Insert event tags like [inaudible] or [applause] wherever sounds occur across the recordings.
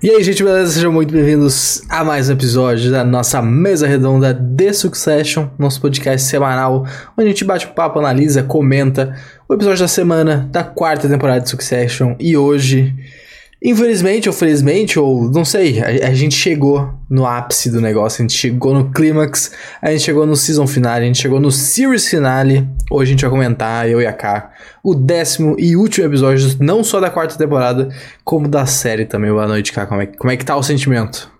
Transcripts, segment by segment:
E aí, gente, beleza? Sejam muito bem-vindos a mais um episódio da nossa mesa redonda The Succession, nosso podcast semanal, onde a gente bate um papo, analisa, comenta o episódio da semana da quarta temporada de Succession. E hoje Infelizmente ou felizmente, ou não sei, a, a, gente chegou no ápice do negócio, a gente chegou no clímax, a gente chegou no season finale, a gente chegou no series finale. Hoje a gente vai comentar, eu e a K, o décimo e último episódio, não só da quarta temporada, como da série também. Boa noite, K. Como é, como é que tá o sentimento?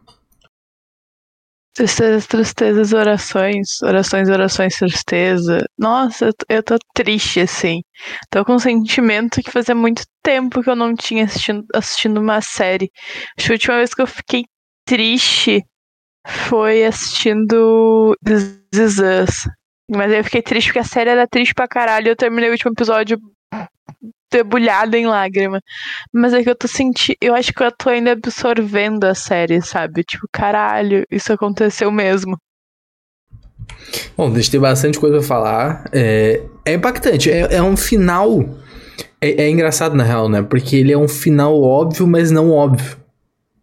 Tristezas, tristezas, orações, orações, orações, tristeza. Nossa, eu tô triste, assim. Tô com um sentimento que fazia muito tempo que eu não tinha assistindo, assistindo uma série. Acho que a última vez que eu fiquei triste foi assistindo This Is Us. Mas eu fiquei triste porque a série era triste pra caralho. Eu terminei o último episódio debulhada em lágrima. Mas é que eu tô sentindo. Eu acho que eu tô ainda absorvendo a série, sabe? Tipo, caralho, isso aconteceu mesmo. Bom, deixa ter bastante coisa pra falar. É, é impactante. É, é um final. É, é, engraçado, na real, né? Porque ele é um final óbvio, mas não óbvio.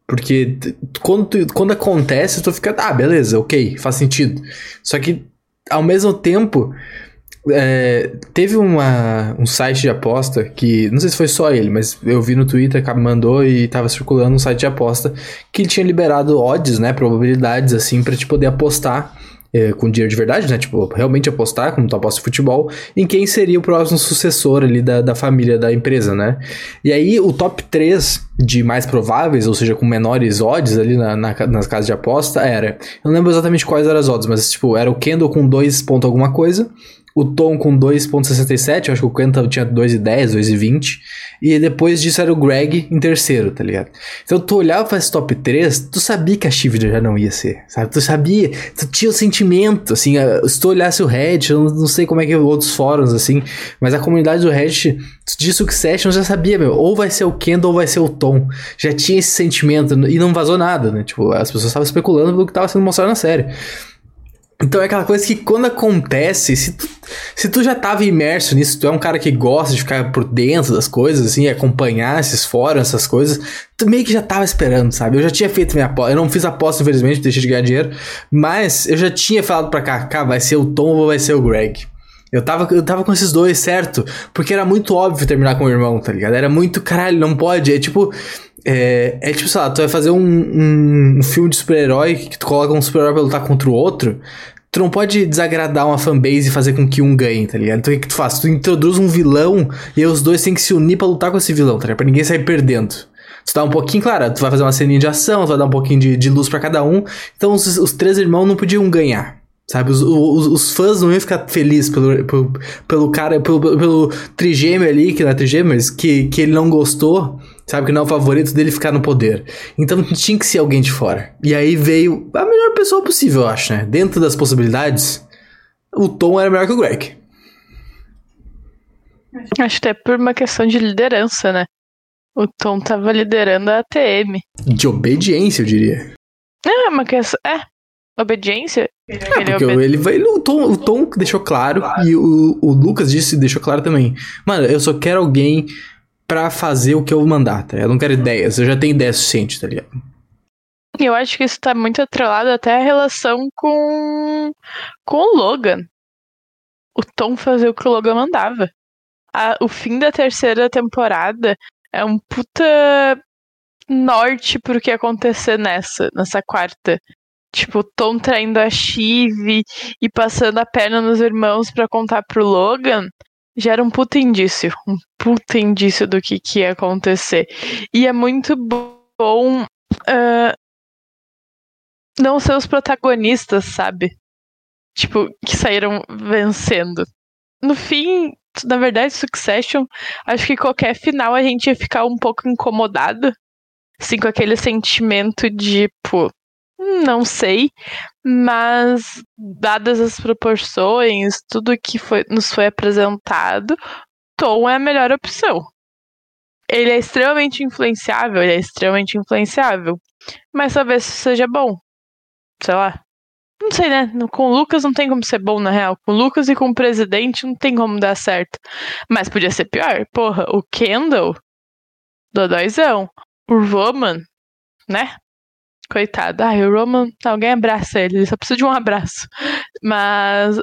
Porque quando, tu, quando acontece, tu fica, ah, beleza, ok, faz sentido. Só que, ao mesmo tempo, é, teve uma, um site de aposta que, não sei se foi só ele, mas eu vi no Twitter, que mandou e tava circulando um site de aposta que tinha liberado odds, né, probabilidades assim, para te poder apostar é, com dinheiro de verdade, né? Tipo, realmente apostar, como tu aposta de futebol, em quem seria o próximo sucessor ali da, da família da empresa, né? E aí, o top 3 de mais prováveis, ou seja, com menores odds ali na, na, nas casas de aposta, era. Eu não lembro exatamente quais eram as odds, mas tipo, era o Kendall com 2 ponto alguma coisa, o Tom com 2.67, eu acho que o Quentin tinha 2,10, 2,20, e depois disso era o Greg em terceiro, tá ligado? Então tu olhava pra esse top 3, tu sabia que a Shivra já não ia ser, sabe? Tu sabia, tu tinha o sentimento, assim, se tu olhasse o Reddit, eu não sei como é que outros fóruns, assim, mas a comunidade do Reddit de Succession já sabia, meu, ou vai ser o Kendall ou vai ser o Tom. Já tinha esse sentimento e não vazou nada, né? Tipo, as pessoas estavam especulando pelo que estava sendo mostrado na série. Então é aquela coisa que quando acontece, se tu, se tu já tava imerso nisso, tu é um cara que gosta de ficar por dentro das coisas, assim, acompanhar esses fóruns, essas coisas, tu meio que já tava esperando, sabe? Eu já tinha feito minha aposta, eu não fiz aposta, infelizmente, deixei de ganhar dinheiro, mas eu já tinha falado pra cá, cá, vai ser o Tom ou vai ser o Greg. Eu tava, eu tava com esses dois, certo? Porque era muito óbvio terminar com o irmão, tá ligado? Era muito, caralho, não pode. É tipo, é, é tipo, sei lá, tu vai fazer um, um, um filme de super-herói que tu coloca um super-herói pra lutar contra o outro. Tu não pode desagradar uma fanbase e fazer com que um ganhe, tá ligado? Então o que, que tu faz? Tu introduz um vilão e aí os dois têm que se unir pra lutar com esse vilão, tá ligado? Pra ninguém sair perdendo. Tu dá um pouquinho, claro, tu vai fazer uma ceninha de ação, tu vai dar um pouquinho de, de luz para cada um. Então os, os três irmãos não podiam ganhar. Sabe, os, os, os, fãs não iam ficar felizes pelo, pelo, pelo cara, pelo, pelo trigêmeo ali, que não é trigêmeo, mas que, que ele não gostou, sabe, que não é o favorito dele ficar no poder. Então tinha que ser alguém de fora. E aí veio a melhor pessoa possível, eu acho, né? Dentro das possibilidades, o Tom era melhor que o Greg. Acho que é por uma questão de liderança, né? O Tom tava liderando a ATM. De obediência, eu diria. É, uma questão. É, obediência? É, porque ele vai. O Tom, o Tom deixou claro, claro. e o, o Lucas disse deixou claro também. Mano, eu só quero alguém pra fazer o que eu mandar, tá? Eu não quero ideias, eu já tenho ideia suficiente, tá ligado? Eu acho que isso tá muito atrelado até a relação com, com o Logan. O Tom fazer o que o Logan mandava. A, o fim da terceira temporada é um puta norte pro que acontecer nessa, nessa quarta. Tipo, Tom traindo a Chive e passando a perna nos irmãos para contar pro Logan, já era um puta indício. Um puta indício do que, que ia acontecer. E é muito bom uh, não ser os protagonistas, sabe? Tipo, que saíram vencendo. No fim, na verdade, Succession, acho que qualquer final a gente ia ficar um pouco incomodado. Assim, com aquele sentimento de, não sei, mas dadas as proporções, tudo que foi, nos foi apresentado, Tom é a melhor opção. Ele é extremamente influenciável, ele é extremamente influenciável. Mas talvez seja bom. Sei lá. Não sei, né? Com o Lucas não tem como ser bom, na real. Com o Lucas e com o presidente não tem como dar certo. Mas podia ser pior. Porra, o Kendall, Dodóizão. O Roman, né? Coitado. Ai, o Roman, alguém abraça ele, ele só precisa de um abraço. Mas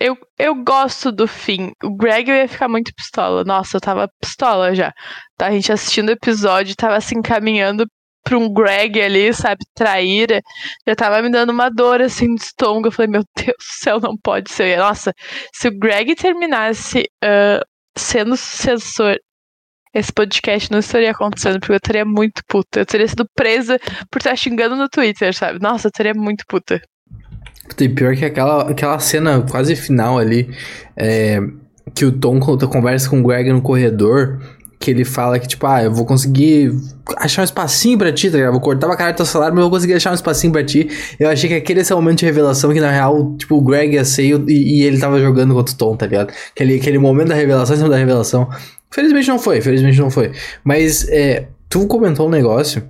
eu, eu gosto do fim. O Greg eu ia ficar muito pistola. Nossa, eu tava pistola já. Tá, a gente assistindo o episódio, tava se encaminhando pra um Greg ali, sabe, traíra. Já tava me dando uma dor assim de estômago. Eu falei, meu Deus do céu, não pode ser. Nossa, se o Greg terminasse uh, sendo sucessor esse podcast não estaria acontecendo, porque eu estaria muito puta. Eu teria sido presa por estar xingando no Twitter, sabe? Nossa, eu estaria muito puta. E pior que aquela, aquela cena quase final ali, é, que o Tom conversa com o Greg no corredor, que ele fala que, tipo, ah, eu vou conseguir achar um espacinho pra ti, tá ligado? Vou cortar uma cara do teu salário, mas eu vou conseguir achar um espacinho pra ti. Eu achei que aquele esse momento de revelação que, na real, tipo, o Greg ia ser e, e ele tava jogando contra o Tom, tá ligado? Aquele, aquele momento da revelação em cima da revelação. Felizmente não foi, felizmente não foi. Mas, é, tu comentou um negócio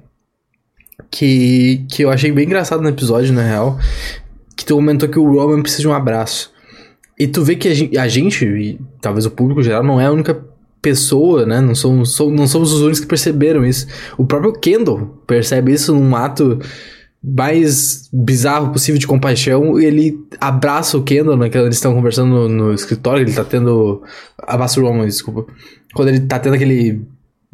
que, que eu achei bem engraçado no episódio, na real, que tu comentou que o Roman precisa de um abraço. E tu vê que a gente, a gente, e talvez o público geral, não é a única pessoa, né? Não somos, não somos os únicos que perceberam isso. O próprio Kendall percebe isso num ato mais bizarro possível de compaixão ele abraça o Kendall, né? Que eles estão conversando no, no, escritório, ele tá tendo. Abraça o Roman, desculpa. Quando ele tá tendo aquele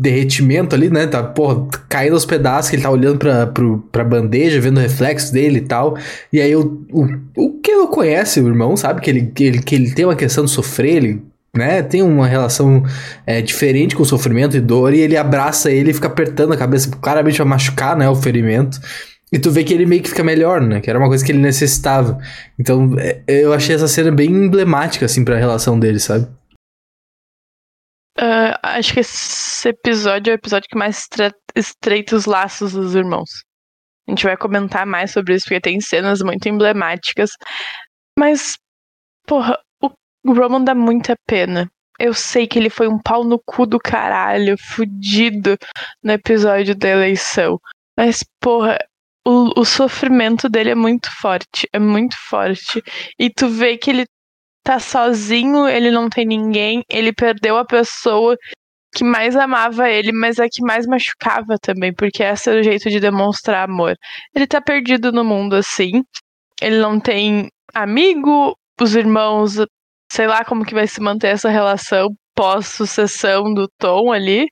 derretimento ali, né? Tá, porra, caindo aos pedaços, que ele tá olhando pra, pro, pra bandeja, vendo o reflexo dele e tal. E aí o, o, o que eu conhece, o irmão, sabe? Que ele, que, ele, que ele tem uma questão de sofrer, ele né, tem uma relação é, diferente com sofrimento e dor, e ele abraça ele e fica apertando a cabeça, claramente vai machucar, né, o ferimento. E tu vê que ele meio que fica melhor, né? Que era uma coisa que ele necessitava. Então, é, eu achei essa cena bem emblemática, assim, pra relação dele, sabe? Uh, acho que esse episódio é o episódio que mais estreita os laços dos irmãos. A gente vai comentar mais sobre isso, porque tem cenas muito emblemáticas. Mas, porra, o Roman dá muita pena. Eu sei que ele foi um pau no cu do caralho, fudido no episódio da eleição. Mas, porra, o, o sofrimento dele é muito forte. É muito forte. E tu vê que ele tá sozinho, ele não tem ninguém, ele perdeu a pessoa que mais amava ele, mas a que mais machucava também, porque esse era o jeito de demonstrar amor. Ele tá perdido no mundo assim. Ele não tem amigo, os irmãos, sei lá como que vai se manter essa relação pós-sucessão do Tom ali.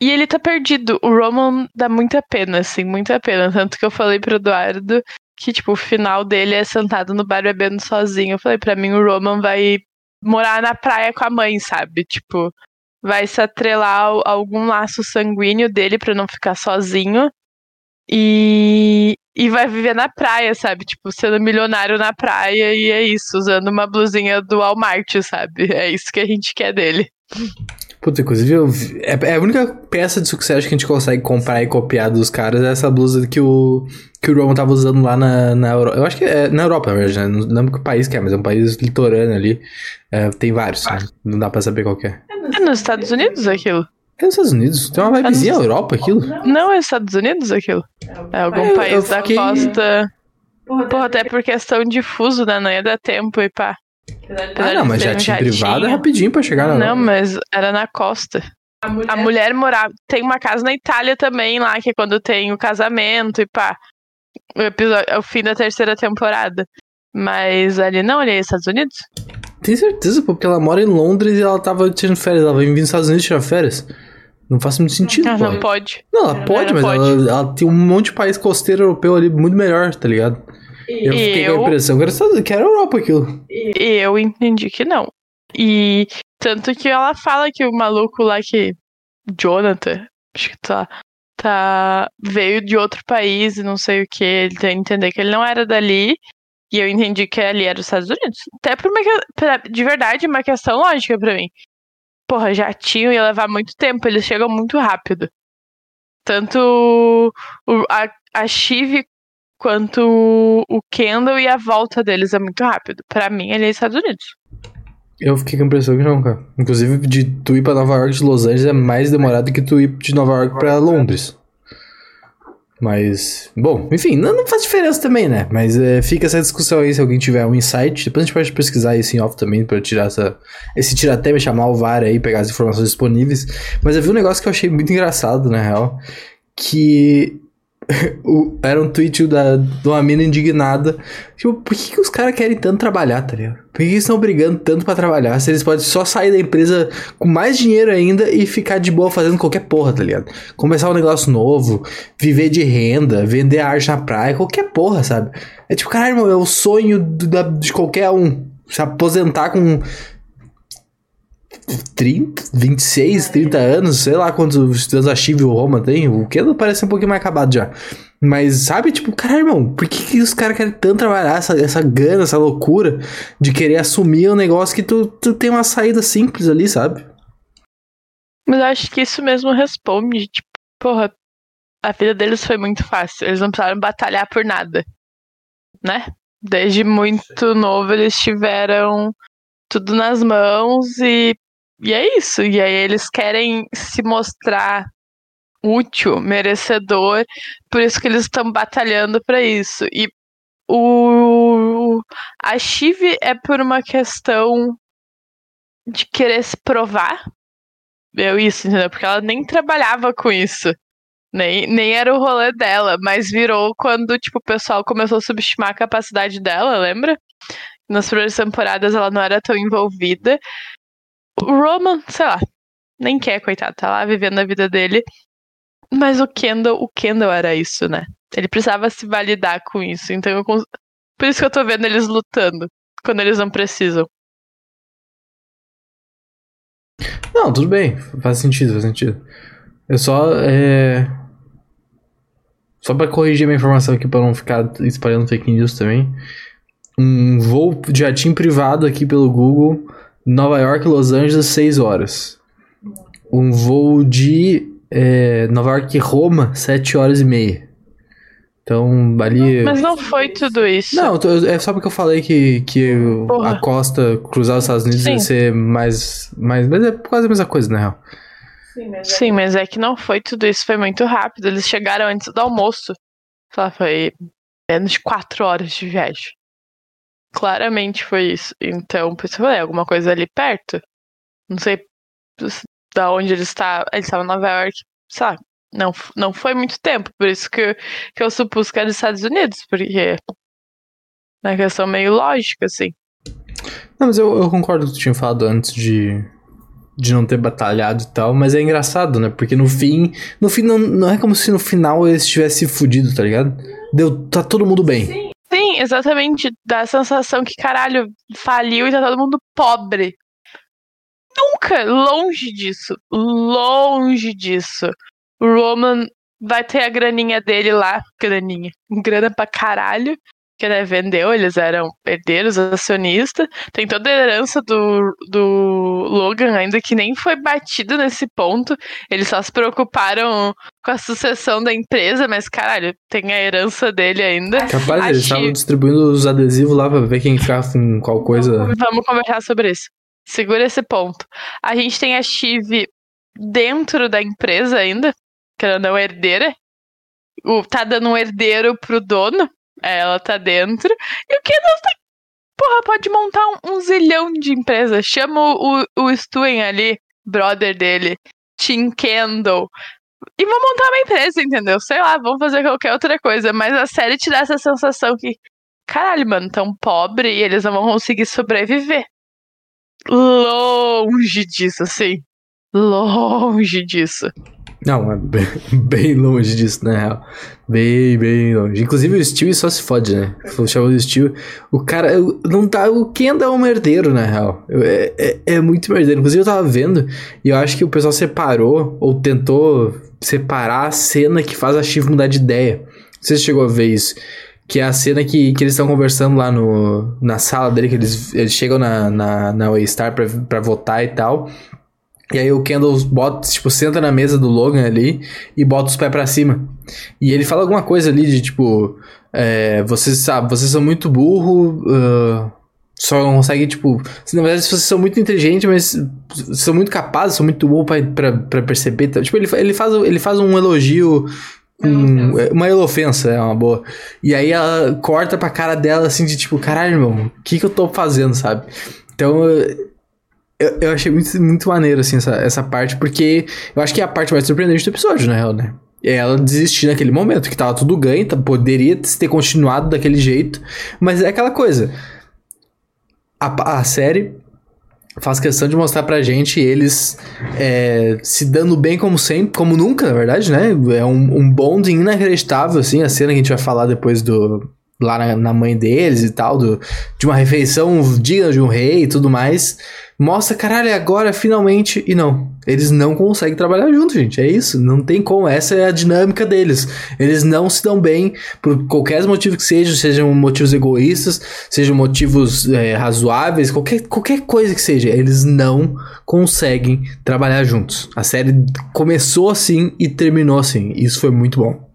E ele tá perdido. O Roman dá muita pena, assim, muita pena. Tanto que eu falei pro Eduardo que, tipo, o final dele é sentado no bar bebendo sozinho. Eu falei, pra mim o Roman vai morar na praia com a mãe, sabe? Tipo, vai se atrelar a algum laço sanguíneo dele para não ficar sozinho. E, e vai viver na praia, sabe? Tipo, sendo milionário na praia e é isso, usando uma blusinha do Walmart, sabe? É isso que a gente quer dele. [laughs] Puta, inclusive, eu vi, é, é, a única peça de sucesso que a gente consegue comprar e copiar dos caras é essa blusa que o, que o Roman tava usando lá na, na Europa. Eu acho que é na Europa, na verdade, né? Não lembro que país que é, mas é um país litorâneo ali. É, tem vários, né? não dá pra saber qual é. É nos Estados Unidos aquilo? É nos Estados Unidos? Tem uma vibezinha é nos... Europa aquilo? Não, é nos Estados Unidos aquilo. É algum eu, país eu fiquei... da costa. Porra, até por questão de fuso, né? Não ia dar tempo e pá. Ah, não, mas já tinha privado é rapidinho pra chegar lá. Não, mas era na costa. A mulher... a mulher morava. Tem uma casa na Itália também lá, que é quando tem o casamento e pá. O, episódio, o fim da terceira temporada. Mas ali não, ali é Estados Unidos? Tem certeza, porque ela mora em Londres e ela tava tirando férias. Ela vai vir nos Estados Unidos tirar férias. Não faz muito sentido, ah, Não pode. Não, ela pode, mas pode. Ela, ela, tem um monte de país costeiro europeu ali muito melhor, tá ligado? Eu fiquei eu... com a impressão que era, Europa aquilo. Eu entendi que não. E tanto que ela fala que o maluco lá que. Jonathan, acho que tá. tá veio de outro país e não sei o que. Ele tem que entender que ele não era dali. E eu entendi que ali era os Estados Unidos. Até por uma, pra, de verdade, uma questão lógica para mim. Porra, jatinho ia levar muito tempo, eles chegam muito rápido. Tanto o, a, a Chive quanto o Kendall e a volta deles é muito rápido. Para mim, ele é Estados Unidos. Eu fiquei com a impressão que não, cara. Inclusive, de tu ir pra Nova York de Los Angeles é mais demorado que tu ir de Nova York pra Londres. Mas, bom, enfim, não, não faz diferença também, né? Mas é, fica essa discussão aí se alguém tiver um insight. Depois a gente pode pesquisar isso em off também pra tirar essa, esse tiratema e chamar o VAR aí, pegar as informações disponíveis. Mas eu vi um negócio que eu achei muito engraçado, na real. Que [laughs] o, era um tweet da, de uma mina indignada. Tipo, por que, que os caras querem tanto trabalhar, tá ligado? Por que, que estão brigando tanto para trabalhar? Se eles podem só sair da empresa com mais dinheiro ainda e ficar de boa fazendo qualquer porra, tá ligado? Começar um negócio novo, viver de renda, vender arte na praia, qualquer porra, sabe? É tipo, caralho, irmão, é o sonho do, da, de qualquer um. Se aposentar com 30, 26, 30 anos, sei lá quantos estudantes a Chive ou Roma tem. O Kendall parece um pouquinho mais acabado já. Mas, sabe, tipo, caralho, irmão, por que, que os caras querem tanto trabalhar essa, essa gana, essa loucura de querer assumir um negócio que tu, tu tem uma saída simples ali, sabe? Mas acho que isso mesmo responde, tipo, porra, a vida deles foi muito fácil. Eles não precisaram batalhar por nada, né? Desde muito novo eles tiveram tudo nas mãos e, e é isso. E aí eles querem se mostrar útil, merecedor, por isso que eles estão batalhando para isso. E o a Chive é por uma questão de querer se provar. Eu isso, entendeu? Porque ela nem trabalhava com isso. Nem, nem era o rolê dela, mas virou quando, tipo, o pessoal começou a subestimar a capacidade dela, lembra? Nas primeiras temporadas ela não era tão envolvida. O Roman, sei lá, nem quer, coitado, tá lá vivendo a vida dele. Mas o Kendall, o Kendall era isso, né? Ele precisava se validar com isso. Então eu cons... Por isso que eu tô vendo eles lutando. Quando eles não precisam. Não, tudo bem. Faz sentido, faz sentido. Eu só. É... Só pra corrigir minha informação aqui pra não ficar espalhando fake news também um voo de jatinho privado aqui pelo Google, Nova York, Los Angeles, 6 horas. Um voo de é, Nova York Roma, 7 horas e meia. Então, ali. Mas não foi tudo isso. Não, é só porque eu falei que, que a costa cruzar os Estados Unidos Sim. ia ser mais, mais. Mas é quase a mesma coisa, na real. Sim mas, é... Sim, mas é que não foi tudo isso, foi muito rápido. Eles chegaram antes do almoço. Só foi menos de 4 horas de viagem. Claramente foi isso. Então, por isso eu falei, alguma coisa ali perto. Não sei da onde ele está. Ele estava em Nova York, sabe? Não, não foi muito tempo, por isso que, que eu supus que era dos Estados Unidos, porque. Na questão meio lógica, assim. Não, mas eu, eu concordo com o que tu tinha falado antes de, de não ter batalhado e tal, mas é engraçado, né? Porque no fim. No fim, não, não é como se no final eles tivessem fudido, tá ligado? Deu, tá todo mundo bem. Sim. Sim, exatamente. Dá a sensação que, caralho, faliu e tá todo mundo pobre. Nunca! Longe disso. Longe disso. O Roman vai ter a graninha dele lá. Graninha. Grana pra caralho que né, vendeu, eles eram herdeiros, acionistas. Tem toda a herança do, do Logan, ainda que nem foi batido nesse ponto. Eles só se preocuparam com a sucessão da empresa, mas caralho, tem a herança dele ainda. Capaz, eles estavam distribuindo os adesivos lá pra ver quem ficava com qual coisa. Vamos conversar sobre isso. Segura esse ponto. A gente tem a Chive dentro da empresa ainda, que ela não é herdeira. O, tá dando um herdeiro pro dono, ela tá dentro. E o Kendall tá. Porra, pode montar um, um zilhão de empresas. Chama o, o Stuen ali, brother dele, Tim Kendall. E vão montar uma empresa, entendeu? Sei lá, vão fazer qualquer outra coisa. Mas a série te dá essa sensação que, caralho, mano, tão pobre e eles não vão conseguir sobreviver. Longe disso, assim. Longe disso. Não, é bem, [laughs] bem, longe disso, na real. Bem, bem longe. Inclusive o Steve só se fode, né? O chama do Steve. O cara não tá. O Kendall é um merdeiro, na real. É, é, é, muito merdeiro. Inclusive eu tava vendo e eu acho que o pessoal separou ou tentou separar a cena que faz a Steve mudar de ideia. Não sei se chegou a ver isso. Que é a cena que, que eles estão conversando lá no, na sala dele, que eles, eles chegam na, na, na Waystar pra, pra votar e tal. E aí o Kendall bota, tipo, senta na mesa do Logan ali e bota os pés para cima. E ele fala alguma coisa ali de tipo, é, vocês sabe, vocês são muito burro, uh, só conseguem, tipo, na verdade vocês são muito inteligentes, mas são muito capazes, são muito burro pra perceber. Tá? Tipo, ele, ele, faz, ele faz um elogio é, uma elofensa, é uma boa. E aí ela corta pra cara dela assim de tipo, caralho, irmão, o que que eu tô fazendo, sabe? Então eu, eu achei muito, muito maneiro, assim, essa, essa parte, porque eu acho que é a parte mais surpreendente do episódio, na real, né? ela desistir naquele momento, que tava tudo ganho, tá, poderia ter continuado daquele jeito, mas é aquela coisa. A, a série faz questão de mostrar pra gente eles é, se dando bem como sempre, como nunca, na verdade, né? É um, um bond inacreditável, assim, a cena que a gente vai falar depois do, lá na, na, mãe deles e tal, do, de uma refeição digna de um rei e tudo mais. Mostra, caralho, agora finalmente. E não, eles não conseguem trabalhar junto, gente. É isso, não tem como. Essa é a dinâmica deles. Eles não se dão bem por qualquer motivo que seja, sejam motivos egoístas, sejam motivos é, razoáveis, qualquer, qualquer coisa que seja. Eles não conseguem trabalhar juntos. A série começou assim e terminou assim. Isso foi muito bom.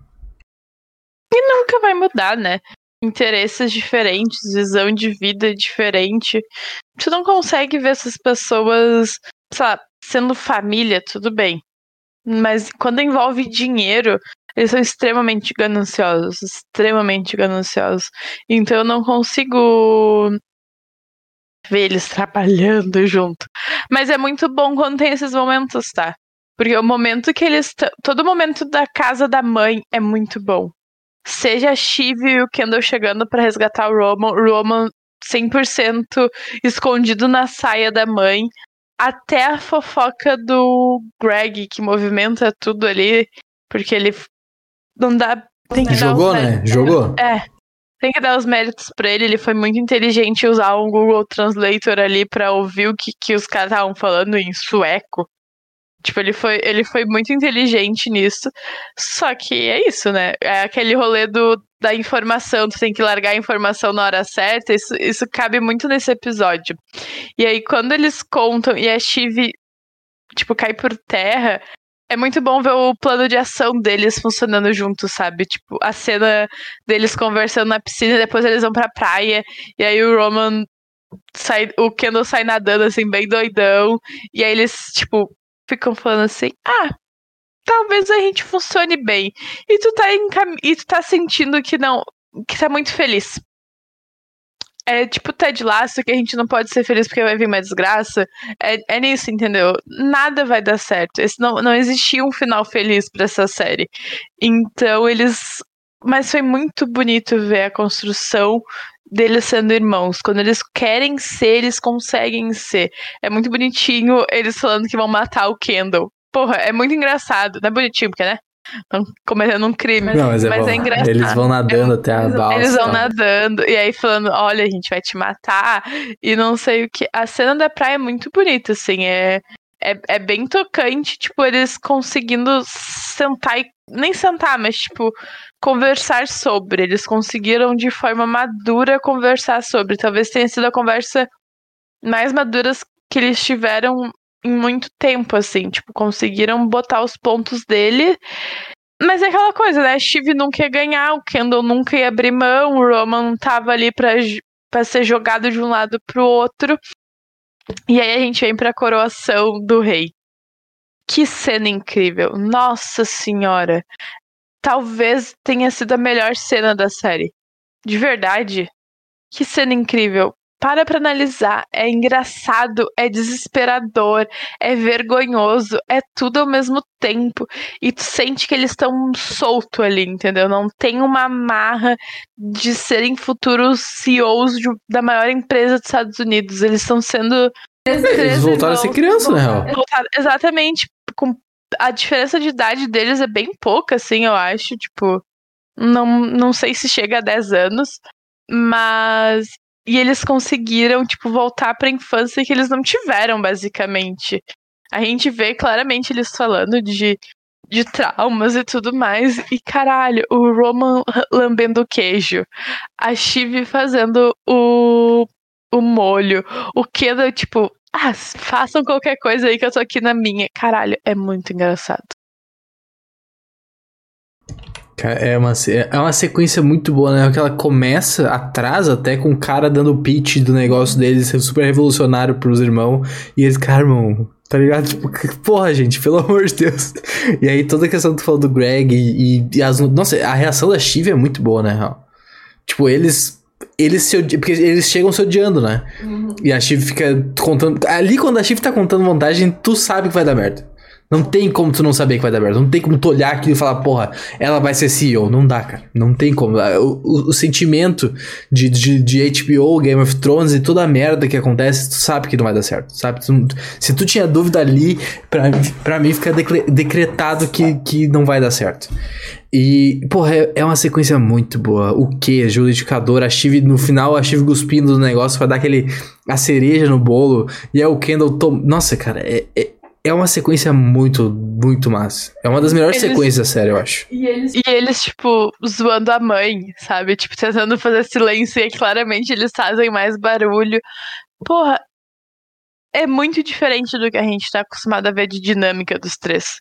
E nunca vai mudar, né? Interesses diferentes, visão de vida diferente. Tu não consegue ver essas pessoas, lá, sendo família, tudo bem. Mas quando envolve dinheiro, eles são extremamente gananciosos, extremamente gananciosos. Então eu não consigo ver eles trabalhando junto. Mas é muito bom quando tem esses momentos, tá? Porque o momento que eles. Todo momento da casa da mãe é muito bom. Seja a Shiv e o Kendall chegando para resgatar o Roman, o Roman 100% escondido na saia da mãe, até a fofoca do Greg, que movimenta tudo ali, porque ele não dá. Tem que Jogou, né? Jogou? É. Tem que dar os méritos pra ele. Ele foi muito inteligente usar um Google Translator ali para ouvir o que, que os caras estavam falando em sueco. Tipo, ele foi, ele foi muito inteligente nisso. Só que é isso, né? É aquele rolê do, da informação, tu tem que largar a informação na hora certa. Isso, isso cabe muito nesse episódio. E aí, quando eles contam e a Shiv, tipo, cai por terra, é muito bom ver o plano de ação deles funcionando junto, sabe? Tipo, a cena deles conversando na piscina, depois eles vão pra praia, e aí o Roman sai, o Kendall sai nadando assim, bem doidão, e aí eles, tipo, ficam falando assim: ah, talvez a gente funcione bem. E tu tá, em cam... e tu tá sentindo que não. que tá muito feliz. É tipo Ted Lasso, que a gente não pode ser feliz porque vai vir uma desgraça. É, é nisso, entendeu? Nada vai dar certo. Esse não, não existia um final feliz para essa série. Então eles. Mas foi muito bonito ver a construção deles sendo irmãos. Quando eles querem ser, eles conseguem ser. É muito bonitinho eles falando que vão matar o Kendall. Porra, é muito engraçado. Não é bonitinho, porque, né? Estão cometendo um crime. Não, mas, é, mas é, engraçado. Eles vão nadando é, até a balsa. Eles vão nadando. E aí falando, olha, a gente vai te matar. E não sei o que. A cena da praia é muito bonita, assim. É, é, é bem tocante, tipo, eles conseguindo sentar e. Nem sentar, mas, tipo, conversar sobre. Eles conseguiram de forma madura conversar sobre. Talvez tenha sido a conversa mais madura que eles tiveram em muito tempo, assim. Tipo, conseguiram botar os pontos dele. Mas é aquela coisa, né? Steve nunca ia ganhar, o Kendall nunca ia abrir mão, o Roman tava ali pra, pra ser jogado de um lado pro outro. E aí a gente vem pra coroação do rei. Que cena incrível! Nossa senhora! Talvez tenha sido a melhor cena da série. De verdade. Que cena incrível! Para pra analisar. É engraçado, é desesperador, é vergonhoso, é tudo ao mesmo tempo. E tu sente que eles estão solto ali, entendeu? Não tem uma amarra de serem futuros CEOs de, da maior empresa dos Estados Unidos. Eles estão sendo. Eles voltaram a ser criança, né? Voltaram, exatamente. Com, a diferença de idade deles é bem pouca, assim, eu acho. Tipo, não, não sei se chega a 10 anos. Mas e eles conseguiram, tipo, voltar pra infância que eles não tiveram, basicamente. A gente vê claramente eles falando de, de traumas e tudo mais. E caralho, o Roman lambendo o queijo. A Shiv fazendo o, o molho. O Kendall, tipo, ah, façam qualquer coisa aí que eu tô aqui na minha. Caralho, é muito engraçado. É uma, é uma sequência muito boa, né? Que ela começa atrás até com o cara dando o pitch do negócio deles, ser super revolucionário pros irmãos. E eles, cara, irmão, tá ligado? Tipo, porra, gente, pelo [laughs] amor de Deus. E aí toda a questão que tu falou do Greg e, e as. Nossa, a reação da Shiv é muito boa, né? Tipo, eles. Eles se odi... Porque eles chegam se odiando, né? Uhum. E a Shiv fica contando. Ali quando a Shiv tá contando vantagem, tu sabe que vai dar merda. Não tem como tu não saber que vai dar merda. Não tem como tu olhar aquilo e falar, porra, ela vai ser CEO. Não dá, cara. Não tem como. O, o, o sentimento de, de, de, HBO, Game of Thrones e toda a merda que acontece, tu sabe que não vai dar certo. Sabe? Tu, se tu tinha dúvida ali, pra, pra mim fica decretado que, que não vai dar certo. E, porra, é, é uma sequência muito boa. O que? A justificador, a Chive, no final, a Chive cuspindo no negócio pra dar aquele. a cereja no bolo. E é o Kendall. Tom... Nossa, cara, é, é, é uma sequência muito, muito massa. É uma das melhores eles, sequências da série, eu acho. E eles... e eles, tipo, zoando a mãe, sabe? Tipo, tentando fazer silêncio e claramente eles fazem mais barulho. Porra, é muito diferente do que a gente tá acostumado a ver de dinâmica dos três.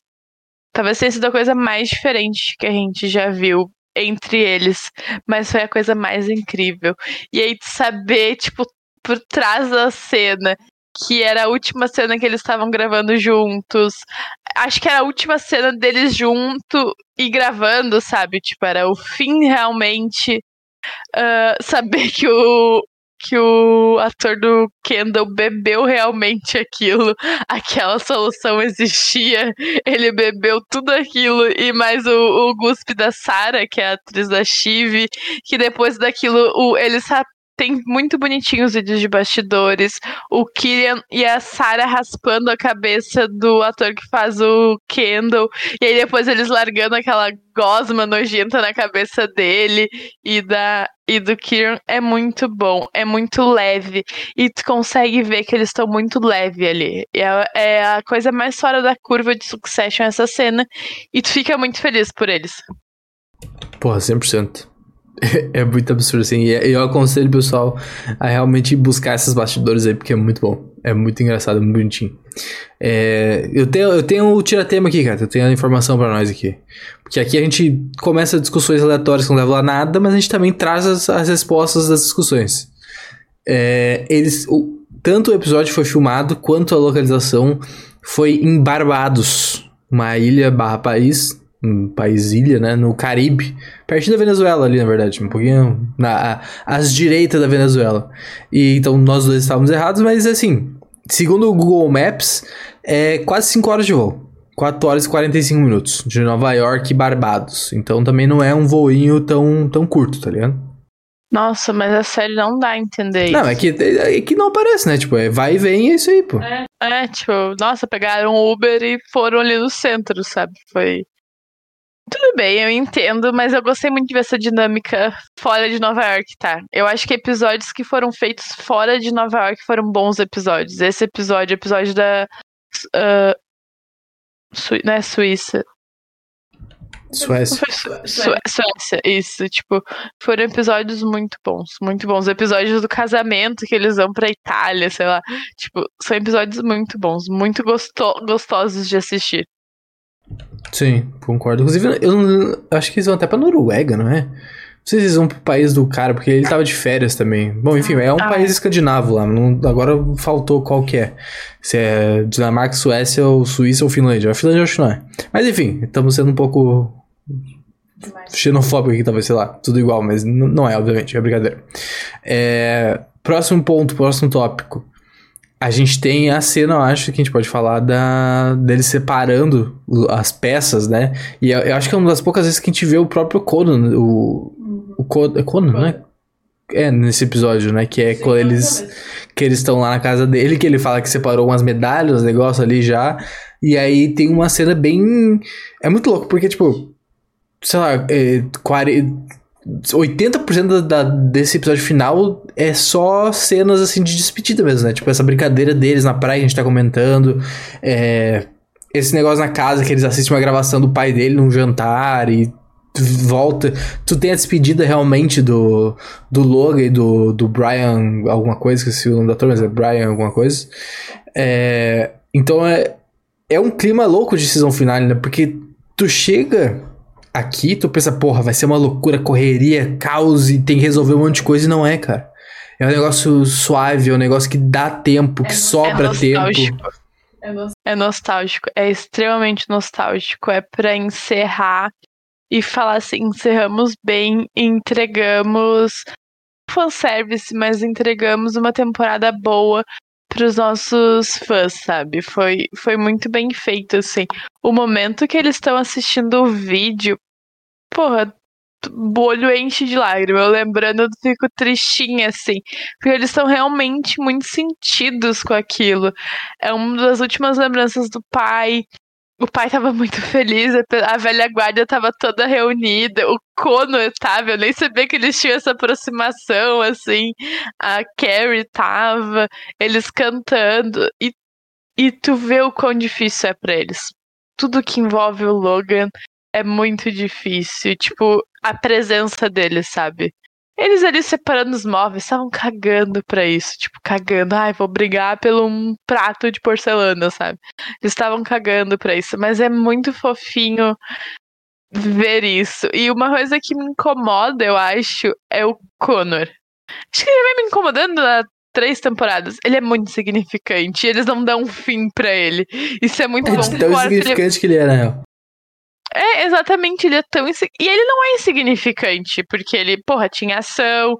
Talvez tenha sido a coisa mais diferente que a gente já viu entre eles, mas foi a coisa mais incrível. E aí saber, tipo, por trás da cena, que era a última cena que eles estavam gravando juntos. Acho que era a última cena deles junto e gravando, sabe? Tipo, era o fim realmente. Uh, saber que o, que o ator do Kendall bebeu realmente aquilo, aquela solução existia, ele bebeu tudo aquilo e mais o, o guspe da Sarah, que é a atriz da Chive, que depois daquilo o, ele tem muito bonitinhos vídeos de bastidores. O Kyrian e a Sarah raspando a cabeça do ator que faz o Kendall. E aí depois eles largando aquela gosma nojenta na cabeça dele e da e do Kieran é muito bom, é muito leve. E tu consegue ver que eles estão muito leve ali. É, é a coisa mais fora da curva de Succession essa cena. E tu fica muito feliz por eles. Porra, 100%. [laughs] É muito absurdo, assim. E eu aconselho o pessoal a realmente buscar esses bastidores aí, porque é muito bom. É muito engraçado, muito bonitinho. É, eu, tenho, eu tenho o tiratema aqui, cara. Eu tenho a informação para nós aqui. Porque aqui a gente começa discussões aleatórias que não levam a nada, mas a gente também traz as, as respostas das discussões. É, eles, o, tanto o episódio foi filmado, quanto a localização foi em Barbados, uma ilha barra país um país ilha, né, no Caribe, pertinho da Venezuela ali, na verdade, um pouquinho na às direitas da Venezuela. E então nós dois estávamos errados, mas assim, segundo o Google Maps, é quase 5 horas de voo. 4 horas e 45 minutos de Nova York e Barbados. Então também não é um voinho tão, tão curto, tá ligado? Nossa, mas a série não dá a entender não, isso. Não, é que, é que não aparece, né? Tipo, é vai e vem e é isso aí, pô. É, é, tipo, nossa, pegaram Uber e foram ali no centro, sabe? Foi. Tudo bem, eu entendo, mas eu gostei muito de ver essa dinâmica fora de Nova York, tá? Eu acho que episódios que foram feitos fora de Nova York foram bons episódios. Esse episódio, episódio da. Uh, Su não é Suíça. Suécia. Su Su Suécia, isso. Tipo, foram episódios muito bons, muito bons. Episódios do casamento que eles vão pra Itália, sei lá. Tipo, são episódios muito bons, muito gosto gostosos de assistir. Sim, concordo. Inclusive, eu acho que eles vão até pra Noruega, não é? Não sei se eles vão pro país do cara, porque ele tava de férias também. Bom, enfim, é um ah, país é. escandinavo lá. Não, agora faltou qual que é. Se é Dinamarca, Suécia, ou Suíça ou Finlândia. A Finlândia eu acho que não é. Mas enfim, estamos sendo um pouco xenofóbico aqui, talvez, sei lá. Tudo igual, mas não é, obviamente. É brincadeira. É, próximo ponto, próximo tópico a gente tem a cena, eu acho, que a gente pode falar da dele separando as peças, né? E eu, eu acho que é uma das poucas vezes que a gente vê o próprio Conan, o, o Conan, é Conan, né? É, nesse episódio, né? Que é Sim, quando eles que eles estão lá na casa dele, que ele fala que separou umas medalhas, negócio ali já. E aí tem uma cena bem. É muito louco, porque, tipo, sei lá, é, 40, 80% da, desse episódio final é só cenas assim de despedida mesmo, né? Tipo, essa brincadeira deles na praia que a gente tá comentando. É, esse negócio na casa que eles assistem uma gravação do pai dele num jantar e volta. Tu tem a despedida realmente do, do Logan e do, do Brian, alguma coisa, que se o nome do ator, mas é Brian alguma coisa. É, então é, é um clima louco de season final, né? Porque tu chega Aqui tu pensa, porra, vai ser uma loucura, correria, caos e tem que resolver um monte de coisa e não é, cara. É um negócio suave, é um negócio que dá tempo, que é, sobra é tempo. É nostálgico, é extremamente nostálgico. É para encerrar e falar assim: encerramos bem, entregamos fanservice, mas entregamos uma temporada boa pros nossos fãs, sabe? Foi, foi muito bem feito, assim. O momento que eles estão assistindo o vídeo, porra, o olho enche de lágrimas. Eu lembrando, eu fico tristinha, assim. Porque eles estão realmente muito sentidos com aquilo. É uma das últimas lembranças do pai. O pai tava muito feliz, a velha guarda tava toda reunida, o Kono tava, eu nem sabia que eles tinham essa aproximação, assim, a Carrie tava, eles cantando, e, e tu vê o quão difícil é para eles. Tudo que envolve o Logan é muito difícil, tipo, a presença deles, sabe? Eles ali separando os móveis, estavam cagando pra isso. Tipo, cagando. Ai, vou brigar pelo um prato de porcelana, sabe? Eles estavam cagando pra isso. Mas é muito fofinho ver isso. E uma coisa que me incomoda, eu acho, é o Connor. Acho que ele vem me incomodando há três temporadas. Ele é muito significante. Eles não dão um fim pra ele. Isso é muito é bom. tão significante ele... que ele é, na real. É, exatamente, ele é tão. Insig... E ele não é insignificante, porque ele, porra, tinha ação.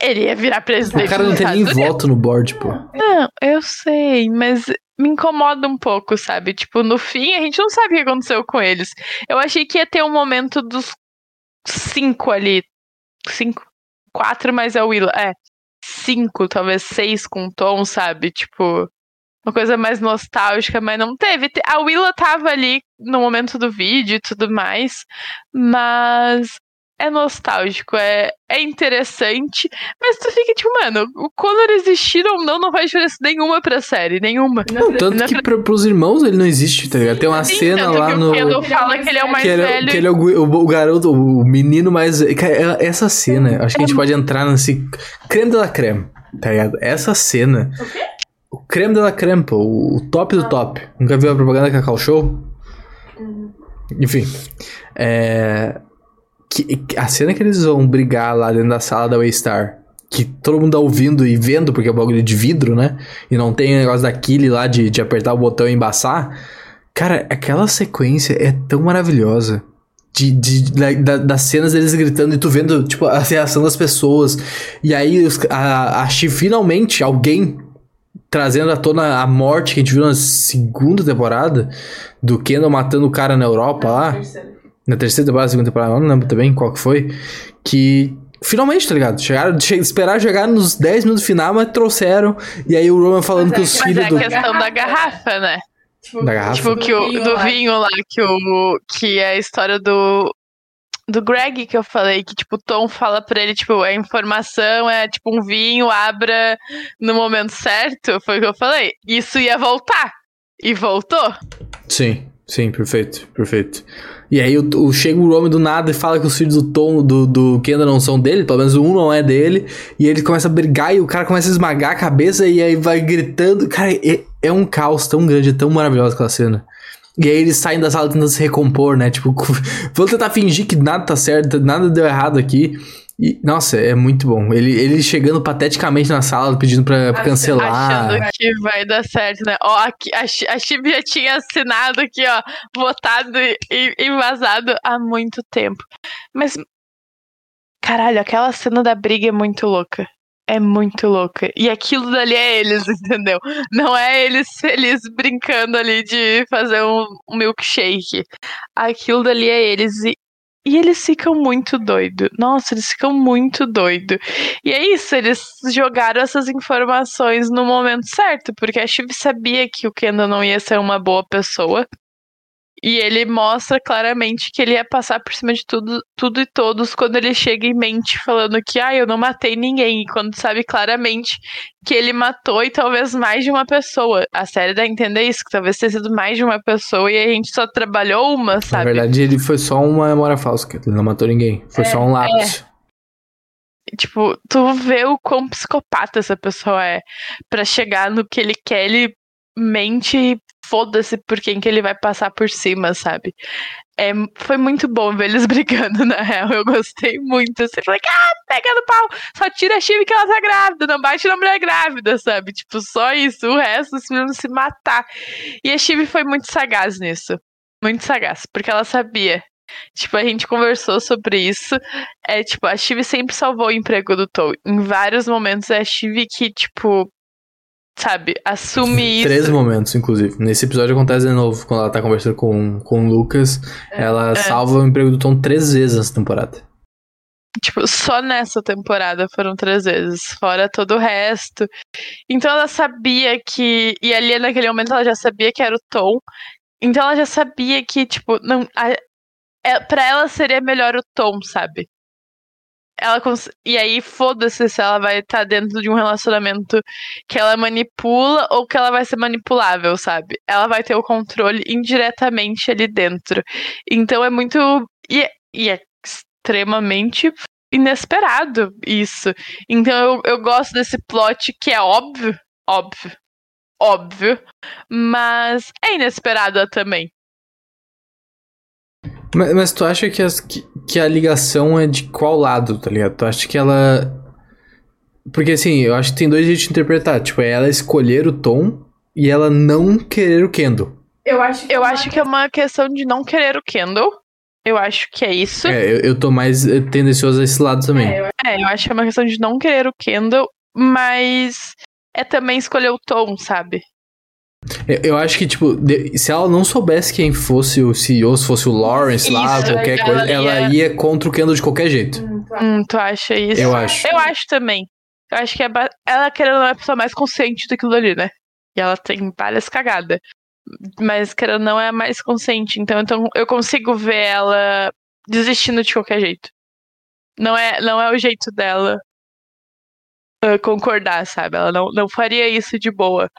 Ele ia virar presidente. O cara não tem nem voto no board, pô. Não, eu sei, mas me incomoda um pouco, sabe? Tipo, no fim, a gente não sabe o que aconteceu com eles. Eu achei que ia ter um momento dos cinco ali. Cinco? Quatro, mas é o Willa. É. Cinco, talvez seis com o Tom, sabe? Tipo uma coisa mais nostálgica, mas não teve. A Willa tava ali no momento do vídeo e tudo mais, mas é nostálgico, é, é interessante, mas tu fica tipo, mano, o Connor existir ou não não faz diferença nenhuma pra série, nenhuma. Não, tanto não que pra, pros irmãos ele não existe, tá ligado? Tem uma Sim, cena lá no. O fala que ele é o mais que ele, é velho. Que ele é o, o, o, garoto, o menino mais. Essa cena, acho que a gente pode entrar nesse. Creme de la creme, tá ligado? Essa cena. O quê? O creme de la creme, pô, o top do ah. top. Nunca viu a propaganda Cacau Show? Uhum. Enfim. É. Que, a cena que eles vão brigar lá dentro da sala da Waystar, que todo mundo tá ouvindo e vendo, porque é um bagulho de vidro, né? E não tem o negócio daquele lá de, de apertar o botão e embaçar. Cara, aquela sequência é tão maravilhosa. De, de, da, das cenas deles gritando e tu vendo, tipo, a reação das pessoas. E aí os, a, a, finalmente alguém trazendo à tona a morte que a gente viu na segunda temporada do Kendall matando o cara na Europa lá. Terceira. Na terceira temporada, segunda temporada, não lembro também qual que foi. Que finalmente, tá ligado? Chegaram, che esperaram chegar nos 10 minutos final, mas trouxeram. E aí o Roman falando que os filhos. Mas é a questão do... da garrafa, né? Tipo, da garrafa? Tipo, que o, do vinho lá, que, o, que é a história do, do Greg que eu falei, que, tipo, o Tom fala pra ele, tipo, a informação é tipo um vinho, abra no momento certo, foi o que eu falei. Isso ia voltar. E voltou. Sim, sim, perfeito, perfeito. E aí o, o, chega o homem do nada e fala que os filhos do Tom, do, do Kendall não são dele, pelo menos um não é dele, e ele começa a brigar e o cara começa a esmagar a cabeça e aí vai gritando. Cara, é, é um caos tão grande, é tão maravilhosa aquela cena. E aí eles saem da sala tentando se recompor, né? Tipo, [laughs] vou tentar fingir que nada tá certo, nada deu errado aqui. E, nossa, é muito bom. Ele, ele chegando pateticamente na sala, pedindo pra, pra cancelar. Achando que vai dar certo, né? Ó, aqui, a, a Chib já tinha assinado aqui, ó, votado e, e vazado há muito tempo. Mas, caralho, aquela cena da briga é muito louca é muito louca. E aquilo dali é eles, [laughs] entendeu? Não é eles felizes brincando ali de fazer um, milkshake. Aquilo dali é eles. E, e eles ficam muito doidos. Nossa, eles ficam muito doidos. E é isso, eles jogaram essas informações no momento certo, porque a Shiv sabia que o Kendall não ia ser uma boa pessoa. E ele mostra claramente que ele ia passar por cima de tudo, tudo e todos quando ele chega em mente falando que, ah, eu não matei ninguém. E quando sabe claramente que ele matou e talvez mais de uma pessoa. A série dá a entender isso, que talvez tenha sido mais de uma pessoa e a gente só trabalhou uma, sabe? Na verdade, ele foi só uma memória falsa, ele não matou ninguém. Foi é, só um lápis. É. Tipo, tu vê o quão psicopata essa pessoa é. para chegar no que ele quer, ele mente foda-se por quem que ele vai passar por cima, sabe? É, foi muito bom ver eles [laughs] brigando, na real. Eu gostei muito. Assim, falei, ah, pega no pau, só tira a Chive que ela tá grávida, não bate na mulher grávida, sabe? Tipo, só isso. O resto, os meninos se matar. E a Chive foi muito sagaz nisso. Muito sagaz, porque ela sabia. Tipo, a gente conversou sobre isso. É, tipo, a Chive sempre salvou o emprego do Tom. Em vários momentos é a Chive que, tipo, sabe? Assume isso. Três momentos, inclusive. Nesse episódio acontece de novo, quando ela tá conversando com, com o Lucas. Ela salva o emprego do Tom três vezes nessa temporada. Tipo, só nessa temporada foram três vezes, fora todo o resto. Então ela sabia que. E ali naquele momento ela já sabia que era o Tom. Então ela já sabia que, tipo, não. A, é, pra ela seria melhor o Tom, sabe? Ela cons... E aí, foda-se se ela vai estar tá dentro de um relacionamento que ela manipula ou que ela vai ser manipulável, sabe? Ela vai ter o controle indiretamente ali dentro. Então é muito. E é, e é extremamente inesperado isso. Então eu, eu gosto desse plot que é óbvio, óbvio, óbvio, mas é inesperado também. Mas, mas tu acha que, as, que, que, a ligação é de qual lado, tá ligado? Tu acha que ela. Porque assim, eu acho que tem dois jeitos de interpretar. Tipo, é ela escolher o tom e ela não querer o Kendall. Eu acho que, eu é, acho que é uma questão de não querer o Kendall. Eu acho que é isso. É, eu, eu tô mais eh, tendencioso a esse lado também. É eu, é, eu acho que é uma questão de não querer o Kendall, mas é também escolher o tom, sabe? Eu, eu acho que, tipo, de, se ela não soubesse quem fosse o CEO, se fosse o Lawrence isso, lá, qualquer ela coisa, ia... ela ia contra o Kendall de qualquer jeito. Hum, tu, hum, tu acha isso? Eu acho. Eu acho também. Eu acho que é ela querendo é a pessoa mais consciente daquilo ali, né? E ela tem várias cagadas mas que ela não é a mais consciente. Então, então eu consigo ver ela desistindo de qualquer jeito. Não é, não é o jeito dela uh, concordar, sabe? Ela não, não faria isso de boa.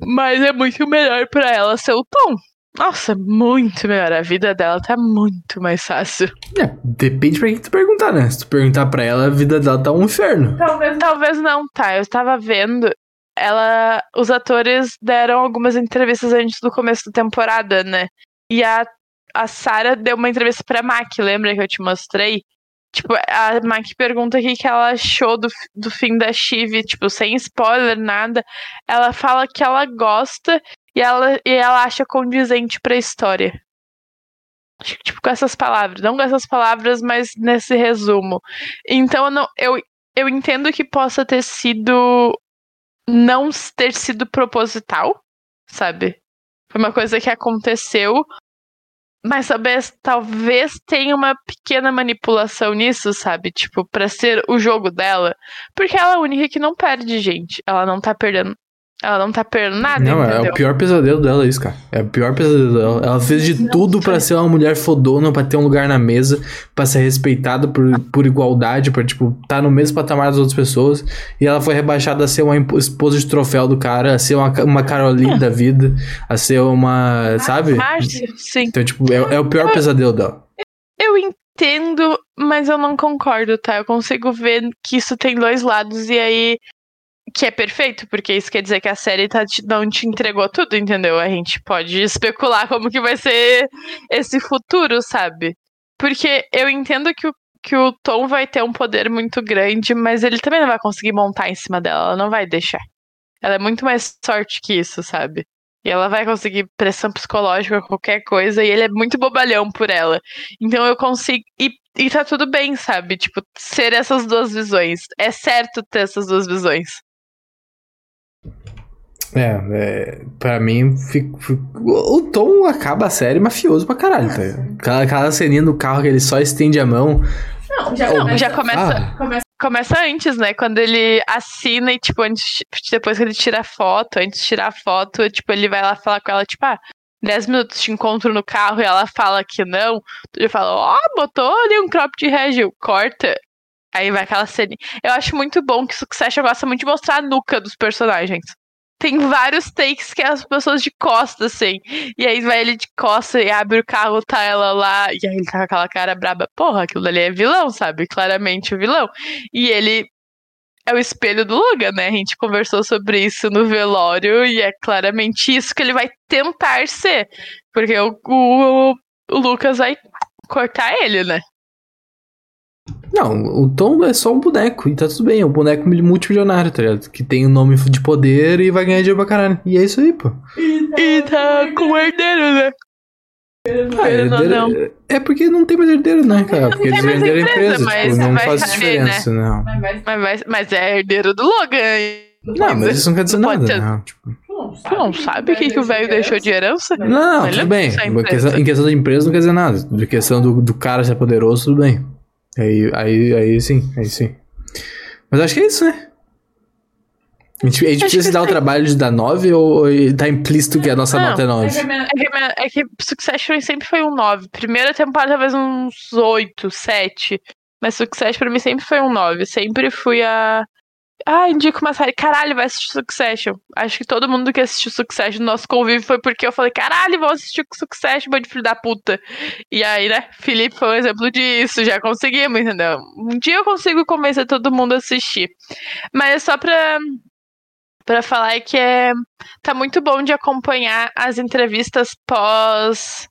Mas é muito melhor para ela ser o Tom. Nossa, muito melhor. A vida dela tá muito mais fácil. É, depende pra quem tu perguntar, né? Se tu perguntar pra ela, a vida dela tá um inferno. Talvez, talvez não, tá? Eu estava vendo ela, os atores deram algumas entrevistas antes do começo da temporada, né? E a, a Sarah deu uma entrevista pra Mac, lembra que eu te mostrei? Tipo, a Mac pergunta o que ela achou do, do fim da Shiv, tipo, sem spoiler, nada. Ela fala que ela gosta e ela, e ela acha condizente pra história. Tipo, com essas palavras. Não com essas palavras, mas nesse resumo. Então, eu, não, eu, eu entendo que possa ter sido não ter sido proposital, sabe? Foi uma coisa que aconteceu, mas talvez, talvez tenha uma pequena manipulação nisso, sabe? Tipo, para ser o jogo dela. Porque ela é a única que não perde, gente. Ela não tá perdendo ela não tá perdendo nada, Não, entendeu? é o pior pesadelo dela isso, cara. É o pior pesadelo dela. Ela fez de não, tudo para ser uma mulher fodona, para ter um lugar na mesa, para ser respeitada por, por igualdade, pra, tipo, tá no mesmo patamar das outras pessoas. E ela foi rebaixada a ser uma esposa de troféu do cara, a ser uma, uma Caroline [laughs] da vida, a ser uma, ah, sabe? Márcio, sim. Então, tipo, é, é o pior pesadelo dela. Eu entendo, mas eu não concordo, tá? Eu consigo ver que isso tem dois lados e aí que é perfeito, porque isso quer dizer que a série tá te, não te entregou tudo, entendeu? A gente pode especular [laughs] como que vai ser esse futuro, sabe? Porque eu entendo que o, que o Tom vai ter um poder muito grande, mas ele também não vai conseguir montar em cima dela, ela não vai deixar. Ela é muito mais sorte que isso, sabe? E ela vai conseguir pressão psicológica, qualquer coisa, e ele é muito bobalhão por ela. Então eu consigo. E, e tá tudo bem, sabe? Tipo, ser essas duas visões. É certo ter essas duas visões. É, é, pra mim, fico, fico, o Tom acaba a série mafioso pra caralho, tá? Aquela, aquela ceninha do carro que ele só estende a mão. Não, já, não, já começa, ah. começa, começa. antes, né? Quando ele assina e, tipo, antes, depois que ele tira a foto, antes de tirar a foto, tipo, ele vai lá falar com ela, tipo, ah, 10 minutos te encontro no carro e ela fala que não. Ele fala, ó, oh, botou ali um crop de regil, corta. Aí vai aquela cena. Eu acho muito bom que Succession gosta muito de mostrar a nuca dos personagens tem vários takes que é as pessoas de costas, assim. E aí vai ele de costa e abre o carro, tá ela lá. E aí ele tá com aquela cara braba. Porra, aquilo ali é vilão, sabe? Claramente o vilão. E ele é o espelho do Logan, né? A gente conversou sobre isso no velório e é claramente isso que ele vai tentar ser. Porque o, o, o Lucas vai cortar ele, né? Não, o Tom é só um boneco, e tá tudo bem, é um boneco multimilionário, tá ligado? Que tem o um nome de poder e vai ganhar dinheiro pra caralho. E é isso aí, pô. E tá com herdeiro, né? Ah, herdeiro, não, não. É porque não tem mais herdeiro, né, cara? Porque eles venderam a empresa, tipo, não faz saber, diferença, né? não. Mas, mas, mas, é herdeiro do Logan. Não, mas isso não quer dizer nada, ser- né? Tipo, Tu não sabe o que, que o velho deixou de herança? não, não, tudo é bem. Em questão, em questão da empresa não quer dizer nada. De questão do, do cara ser poderoso, tudo bem. Aí, aí, aí sim, aí sim. Mas acho que é isso, né? A gente, a gente precisa se que dar o trabalho de dar 9 ou, ou tá implícito que a nossa Não, nota é 9? É que, minha- é que Succession sempre foi um 9. Primeira temporada, talvez uns 8, 7. Mas Succession pra mim sempre foi um 9. Sempre fui a. Ah, indico uma série. Caralho, vai assistir Succession. Acho que todo mundo que assistiu Succession no nosso convívio foi porque eu falei: caralho, vou assistir Succession, bando de filho da puta. E aí, né, Felipe foi um exemplo disso. Já conseguimos, entendeu? Um dia eu consigo convencer todo mundo a assistir. Mas é só pra. Pra falar que é tá muito bom de acompanhar as entrevistas pós.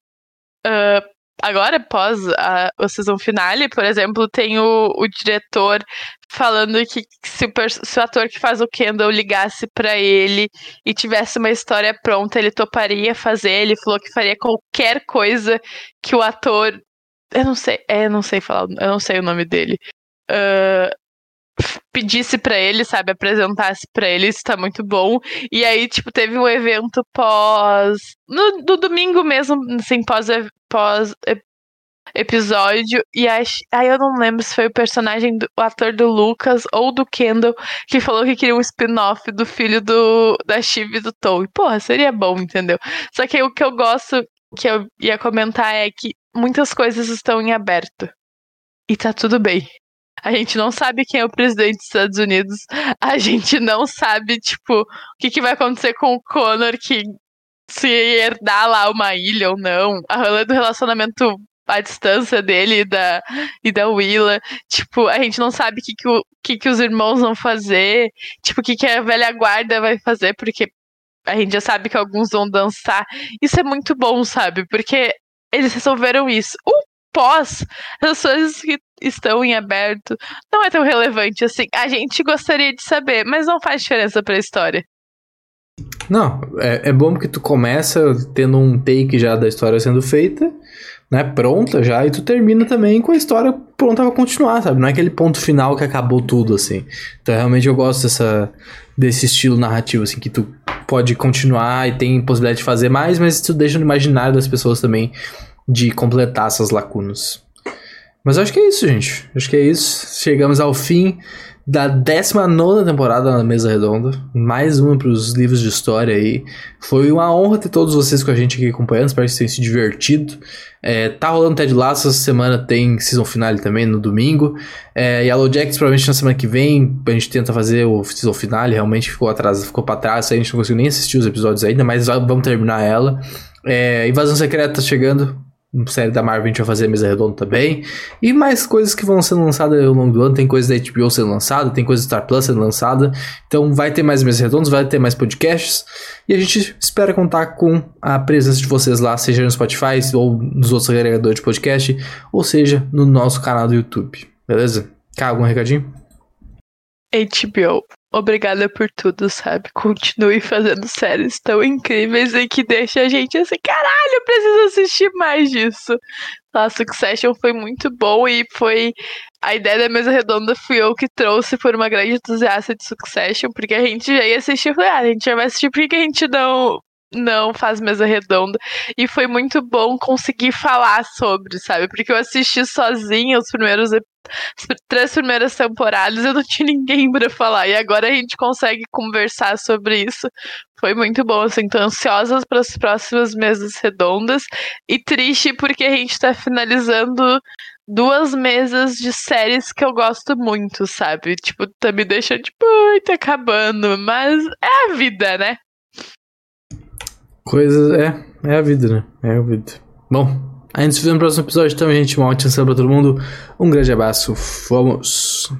ah, agora, pós a, a season finale, por exemplo, tem o, o diretor falando que se o, se o ator que faz o Kendall ligasse pra ele e tivesse uma história pronta, ele toparia fazer. Ele falou que faria qualquer coisa que o ator. Eu não sei, é, eu não sei falar, eu não sei o nome dele. ah, pedisse pra ele, sabe, apresentasse pra ele, isso tá muito bom. E aí, tipo, teve um evento pós. No, no domingo mesmo, assim, pós, pós ep- episódio. E aí, aí eu não lembro se foi o personagem, do, o ator do Lucas ou do Kendall, que falou que queria um spin-off do filho do, da e do Tom. E, porra, seria bom, entendeu? Só que o que eu gosto, que eu ia comentar é que muitas coisas estão em aberto. E tá tudo bem. A gente não sabe quem é o presidente dos Estados Unidos. A gente não sabe, tipo, o que, que vai acontecer com o Connor, que se herdar lá uma ilha ou não. A rola do relacionamento à distância dele e da, e da Willa. Tipo, a gente não sabe que, que, o, que, que os irmãos vão fazer. Tipo, o que, que a velha guarda vai fazer, porque a gente já sabe que alguns vão dançar. Isso é muito bom, sabe? Porque eles resolveram isso. O pós, as coisas que estão em aberto, não é tão relevante assim. A gente gostaria de saber, mas não faz diferença pra história. Não, é, é bom porque tu começa tendo um take já da história sendo feita, né? Pronta já, e tu termina também com a história pronta pra continuar, sabe? Não é aquele ponto final que acabou tudo, assim. Então realmente eu gosto dessa, desse estilo narrativo, assim, que tu pode continuar e tem possibilidade de fazer mais, mas tu deixa no imaginário das pessoas também de completar essas lacunas. Mas acho que é isso, gente. Acho que é isso. Chegamos ao fim da 19 temporada na Mesa Redonda. Mais uma para os livros de história aí. Foi uma honra ter todos vocês com a gente aqui acompanhando. Espero que vocês tenham se divertido. É, tá rolando Ted Lasso. Essa semana tem season finale também no domingo. É, Yellow Jackets provavelmente na semana que vem. A gente tenta fazer o season finale. Realmente ficou atrás, ficou pra trás. A gente não conseguiu nem assistir os episódios ainda, mas vamos terminar ela. É, Invasão Secreta chegando série da Marvel a gente vai fazer a mesa redonda também. E mais coisas que vão sendo lançadas ao longo do ano. Tem coisa da HBO sendo lançada, tem coisa do Star Plus sendo lançada. Então vai ter mais mesas redondas, vai ter mais podcasts. E a gente espera contar com a presença de vocês lá, seja no Spotify ou nos outros agregadores de podcast, ou seja, no nosso canal do YouTube. Beleza? Cá, algum recadinho? HBO, obrigada por tudo, sabe? Continue fazendo séries tão incríveis e que deixa a gente assim, caralho, eu preciso assistir mais disso. A Succession foi muito bom e foi. A ideia da mesa redonda fui eu que trouxe por uma grande entusiasta de Succession, porque a gente já ia assistir. Falei, ah, a gente já vai assistir, por que a gente não, não faz mesa redonda? E foi muito bom conseguir falar sobre, sabe? Porque eu assisti sozinha os primeiros as três primeiras temporadas eu não tinha ninguém pra falar. E agora a gente consegue conversar sobre isso. Foi muito bom, assim, tô ansiosa para as próximas mesas redondas. E triste porque a gente tá finalizando duas mesas de séries que eu gosto muito, sabe? Tipo, tá me deixando, tipo, ai, tá acabando. Mas é a vida, né? Coisas. É, é a vida, né? É a vida. Bom, a gente se vê no próximo episódio, então, gente. Uma ótima semana pra todo mundo. Um grande abraço. Vamos!